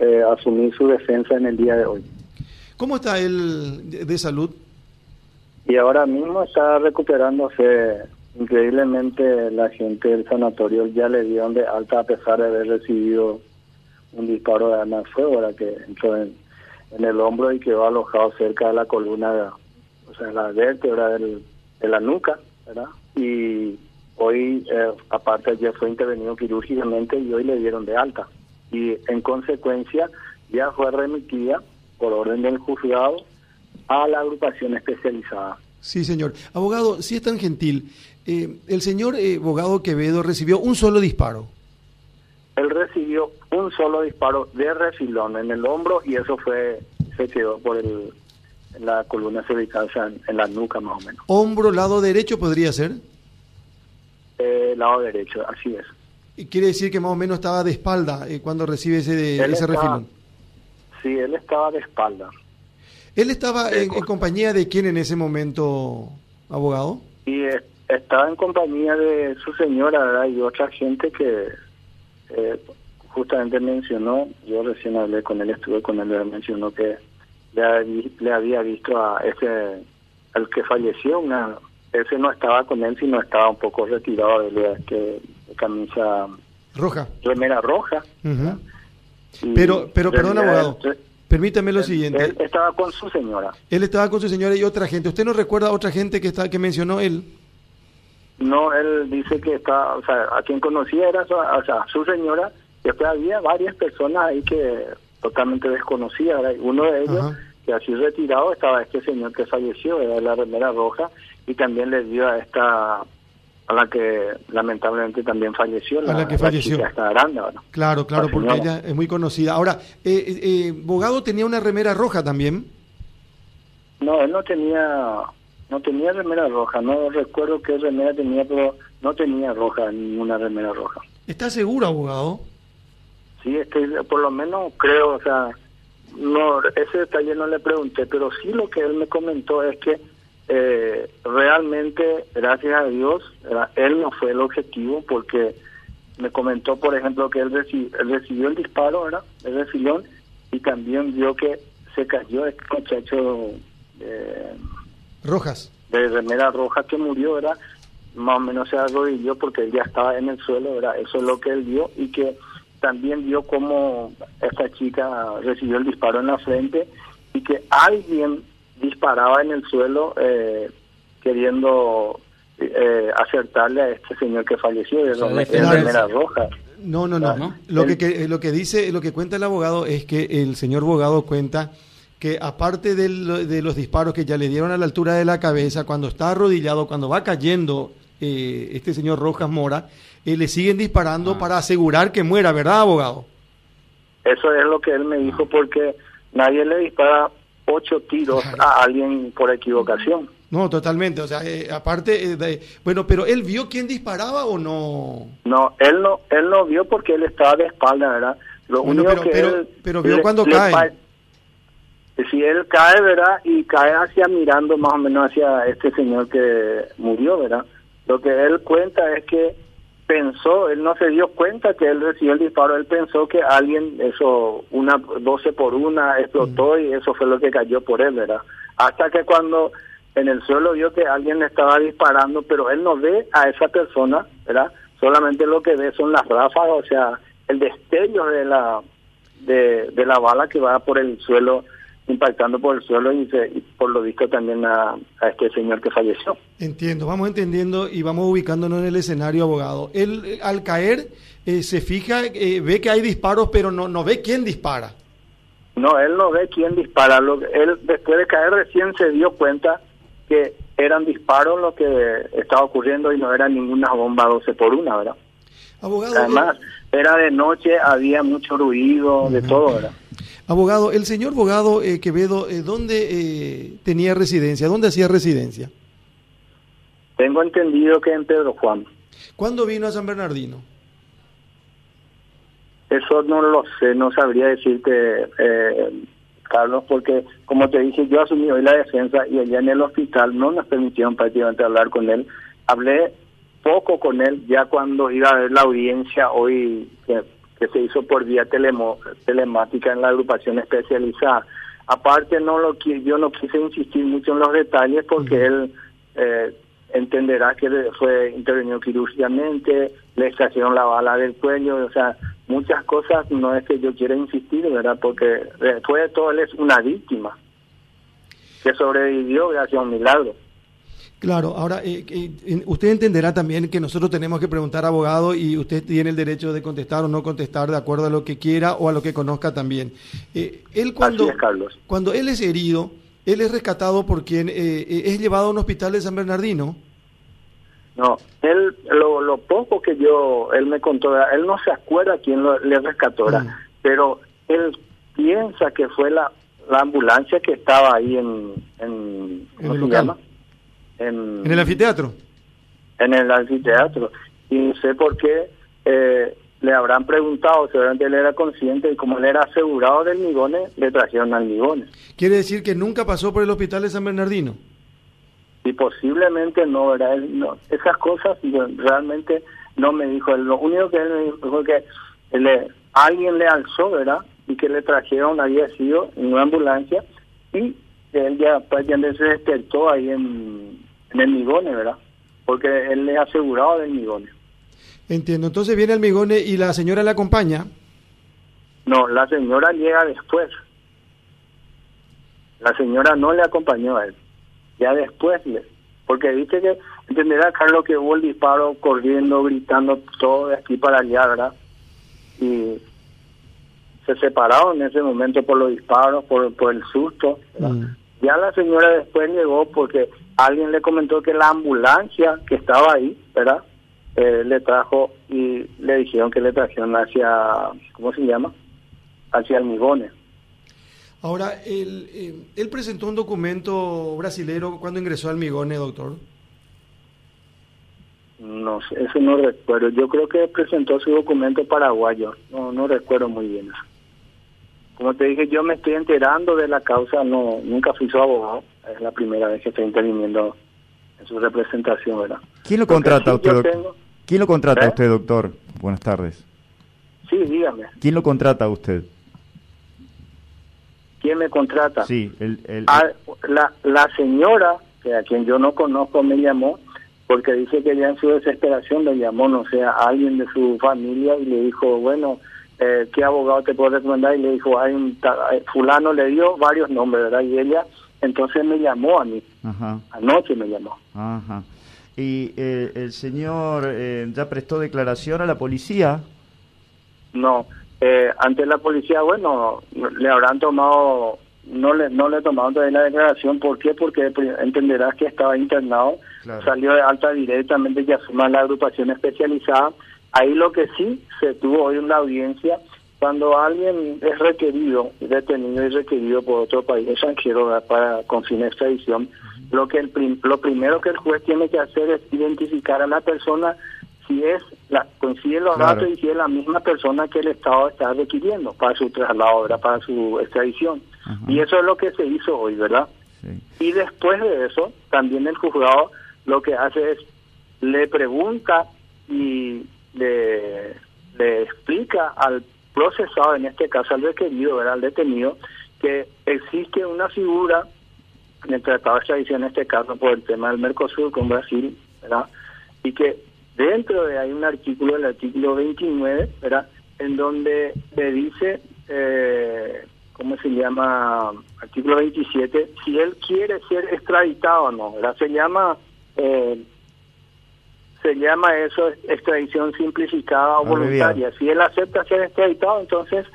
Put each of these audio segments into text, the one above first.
eh, asumir su defensa en el día de hoy. ¿Cómo está él de, salud? Y ahora mismo está recuperándose increíblemente. La gente del sanatorio ya le dieron de alta a pesar de haber recibido un disparo de arma de fuego, ¿verdad? que entró en, en el hombro y quedó alojado cerca de la columna, o sea, la vértebra del, de la nuca, ¿verdad? Y hoy, eh, aparte ayer fue intervenido quirúrgicamente y hoy le dieron de alta. Y en consecuencia ya fue remitida por orden del juzgado a la agrupación especializada. Sí, señor. Abogado, si es tan gentil, eh, el señor eh, abogado Quevedo recibió un solo disparo. Él recibió un solo disparo de refilón en el hombro y eso fue se quedó por el, en la columna cervical, o sea, en, en la nuca más o menos. ¿Hombro, lado derecho podría ser? Eh, lado derecho, así es. Quiere decir que más o menos estaba de espalda eh, cuando recibe ese, de- Él ese estaba- refilón. Sí, él estaba de espalda. ¿Él estaba en, en compañía de quién en ese momento, abogado? Y eh, estaba en compañía de su señora ¿verdad? y otra gente que eh, justamente mencionó, yo recién hablé con él, estuve con él, él mencionó que le, le había visto a ese, al que falleció, una, ese no estaba con él, sino estaba un poco retirado de, la- que, camisa, Roja. remera roja. Ujú. y Pero, pero perdón, abogado. él- Permítame lo él- siguiente. Él estaba con su señora. Él estaba con su señora y otra gente. ¿Usted no recuerda a otra gente que está que mencionó él? No, él dice que está, o sea, a quien conocía era su, o sea, su señora, después había varias personas ahí que totalmente desconocía, uno de ellos, Ajá. que así retirado, estaba este señor que falleció, era la remera roja, y también le dio a esta, a la que lamentablemente también falleció, A la que falleció. chica esta Aranda, ¿no? Claro, claro, La porque ella es muy conocida. Ahora, eh, eh, eh, Bogado tenía una remera roja también. No, él no tenía, no tenía remera roja, no recuerdo qué remera tenía, pero no tenía roja, ninguna remera roja. ¿Está seguro, abogado? Sí, es que por lo menos creo, o sea, no ese detalle no le pregunté, pero sí lo que él me comentó es que eh, realmente, gracias a Dios, era- él no fue el objetivo porque me comentó, por ejemplo, que él, reci- él recibió el disparo, ¿verdad? El refilón y también vio que se cayó este muchacho eh, Rojas. de remera roja que murió, ¿verdad? Más o menos se arrodilló porque él ya estaba en el suelo, ¿verdad? Eso es lo que él vio y que también vio cómo esta chica recibió el disparo en la frente y que alguien disparaba en el suelo eh, queriendo eh, acertarle a este señor que falleció de remera roja. No, no, no. Ah, ¿no? Lo, que, lo que dice, lo que cuenta el abogado es que el señor abogado cuenta que aparte del- de los disparos que ya le dieron a la altura de la cabeza, cuando está arrodillado, cuando va cayendo eh, este señor Rojas Mora, eh, le siguen disparando Ah. para asegurar que muera, ¿verdad, abogado? Eso es lo que él me dijo porque nadie le dispara ocho tiros Claro. a alguien por equivocación. No, totalmente. O sea, eh, aparte, eh, de- bueno, pero él vio quién disparaba o no. No, él no, él no vio porque él estaba de espalda, ¿verdad? Lo Bueno, único pero- que pero- él pero vio cuando cae. pa- Si él cae, ¿verdad? Y cae hacia mirando más o menos hacia este señor que murió, ¿verdad? Lo que él cuenta es que pensó, él no se dio cuenta que él recibió el disparo, él pensó que alguien, eso, una 12 por una explotó y eso fue lo que cayó por él, ¿verdad? Hasta que cuando en el suelo vio que alguien le estaba disparando, pero él no ve a esa persona, ¿verdad? Solamente lo que ve son las ráfagas, o sea, el destello de la de, de la bala que va por el suelo, impactando por el suelo y, se- y por lo visto también a, a este señor que falleció. Entiendo, vamos entendiendo y vamos ubicándonos en el escenario, abogado. Él, eh, al caer, eh, se fija, eh, ve que hay disparos, pero no, no ve quién dispara. No, él no ve quién dispara. Lo, él después de caer recién se dio cuenta que eran disparos lo que estaba ocurriendo y no era ninguna bomba 12 por una, ¿verdad? Abogado, Además, era de noche, había mucho ruido, de todo, ¿verdad? Abogado, el señor abogado eh, Quevedo, eh, ¿dónde eh, tenía residencia? ¿Dónde hacía residencia? Tengo entendido que en Pedro Juan. ¿Cuándo vino a San Bernardino? Eso no lo sé, no sabría decirte, eh, Carlos, porque como te dije, yo asumí hoy la defensa y allá en el hospital no nos permitieron prácticamente hablar con él. Hablé poco con él ya cuando iba a ver la audiencia hoy, que se hizo por vía telemo, telemática en la agrupación especializada. Aparte, no lo yo no quise insistir mucho en los detalles porque él eh, entenderá que fue intervenido quirúrgicamente, le extrajeron la bala del cuello, o sea, muchas cosas no es que yo quiera insistir, ¿verdad? Porque después de todo él es una víctima que sobrevivió gracias a un milagro. Claro, ahora eh, eh, usted entenderá también que nosotros tenemos que preguntar a abogado y usted tiene el derecho de contestar o no contestar de acuerdo a lo que quiera o a lo que conozca también. Eh, él cuando, cuando él es herido, él es rescatado por quien es llevado a un hospital de San Bernardino. No, él lo, poco que yo él me contó, él no se acuerda quién lo, le rescató, mm. pero él piensa que fue la, la ambulancia que estaba ahí en, en ¿cómo se llama? En, el anfiteatro? En el anfiteatro. Y no sé por qué eh, le habrán preguntado, seguramente él era consciente y como él era asegurado del Migones, le trajeron al Migones. ¿Quiere decir que nunca pasó por el hospital de San Bernardino? Y posiblemente no, ¿verdad? no, esas cosas realmente no me dijo. Lo único que él me dijo fue que le, alguien le alzó, ¿verdad? Y que le trajeron, había sido en una ambulancia y él ya, pues, ya se despertó ahí en, en el Migone, ¿verdad? Porque él es asegurado del Migone. Entiendo. Entonces viene el Migone y la señora le acompaña. No, la señora llega después. La señora no le acompañó a él. Ya después, porque dice que, entenderá Carlos que hubo el disparo corriendo, gritando todo de aquí para allá, ¿verdad? Y se separaron en ese momento por los disparos, por, por el susto. Mm. Ya la señora después llegó porque alguien le comentó que la ambulancia que estaba ahí, ¿verdad? Eh, le trajo y le dijeron que le trajeron hacia, ¿cómo se llama? Hacia Almigones. Ahora, él, eh, él presentó un documento brasilero cuando ingresó a Almigones, doctor. No sé, eso no recuerdo. Yo creo que presentó su documento paraguayo. No, no recuerdo muy bien eso. Como te dije, yo me estoy enterando de la causa, no nunca fui su abogado, es la primera vez que estoy interviniendo en su representación, ¿verdad? ¿Quién lo contrata usted? ¿Quién lo contrata ¿Eh? usted, doctor? Buenas tardes. Sí, dígame. ¿Quién lo contrata a usted? ¿Quién me contrata? Sí, el, ah, la, la señora, que a quien yo no conozco, me llamó porque dice que ya en su desesperación le llamó, no sé, a alguien de su familia y le dijo, bueno, eh, qué abogado te puedo recomendar y le dijo, hay un eh, fulano le dio varios nombres, ¿verdad? Y ella entonces me llamó a mí, anoche me llamó. Ajá. ¿Y eh, el señor ya prestó declaración a la policía? No, ante la policía, bueno, le habrán tomado, no le no le tomaron todavía la declaración, ¿por qué? Porque entenderás que estaba internado, salió de alta directamente y asuma la agrupación especializada Ahí lo que sí se tuvo hoy una audiencia cuando alguien es requerido, detenido y requerido por otro país extranjero para con fin de extradición, lo que el lo primero que el juez tiene que hacer es identificar a la persona si es la coinciden los datos y si es la misma persona que el Estado está requiriendo para su traslado, para su extradición. Y eso es lo que se hizo hoy, ¿verdad? Y después de eso, también el juzgado lo que hace es le pregunta y le, explica al procesado, en este caso al requerido, al detenido, que existe una figura en el Tratado de Extradición, en este caso por el tema del Mercosur con Brasil, ¿verdad? y que dentro de hay un artículo, el artículo 29, ¿verdad? en donde le dice, eh, ¿cómo se llama? Artículo 27, si él quiere ser extraditado o no, ¿verdad? Se llama... Eh, se llama eso extradición simplificada o voluntaria. Si él acepta ser extraditado, entonces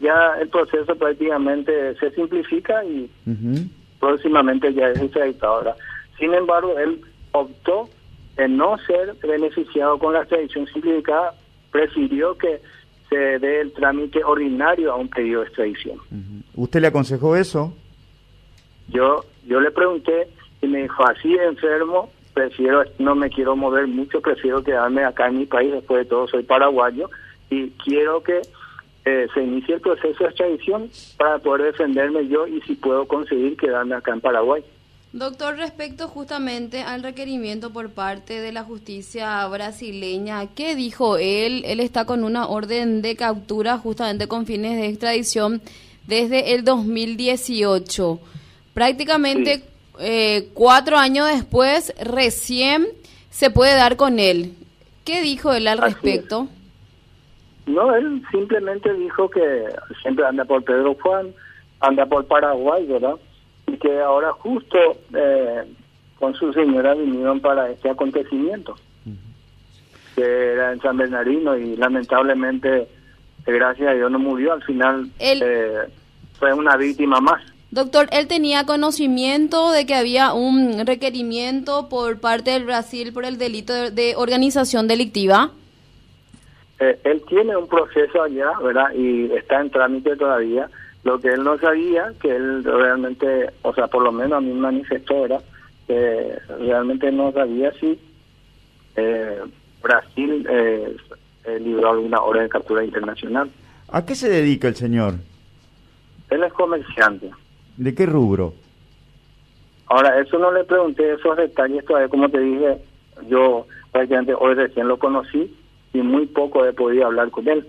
ya el proceso prácticamente se simplifica y próximamente ya es extraditado. Sin embargo, él optó en no ser beneficiado con la extradición simplificada, prefirió que se dé el trámite ordinario a un pedido de extradición. ¿Usted le aconsejó eso? Yo yo le pregunté y me dijo, así enfermo, prefiero, no me quiero mover mucho, prefiero quedarme acá en mi país, después de todo soy paraguayo y quiero que eh, se inicie el proceso de extradición para poder defenderme yo y si puedo conseguir quedarme acá en Paraguay. Doctor, respecto justamente al requerimiento por parte de la justicia brasileña, ¿qué dijo él? Él está con una orden de captura justamente con fines de extradición desde el 2018. Prácticamente eh, cuatro años después, recién se puede dar con él. ¿Qué dijo él al respecto? No, él simplemente dijo que siempre anda por Pedro Juan, anda por Paraguay, ¿verdad? y que ahora justo eh, con su señora vinieron para este acontecimiento, que era en San Bernardino y lamentablemente, gracias a Dios, no murió, al final eh, fue una víctima más. Doctor, ¿él tenía conocimiento de que había un requerimiento por parte del Brasil por el delito de, organización delictiva? Eh, él tiene un proceso allá, ¿verdad? Y está en trámite todavía lo que él no sabía, que él realmente, o sea, por lo menos a mí manifestó, era que realmente no sabía si eh, Brasil eh, eh, libró alguna orden de captura internacional. ¿A qué se dedica el señor? Él es comerciante. ¿De qué rubro? Ahora, eso no le pregunté esos detalles todavía, como te dije, yo prácticamente hoy recién lo conocí y muy poco he podido hablar con él.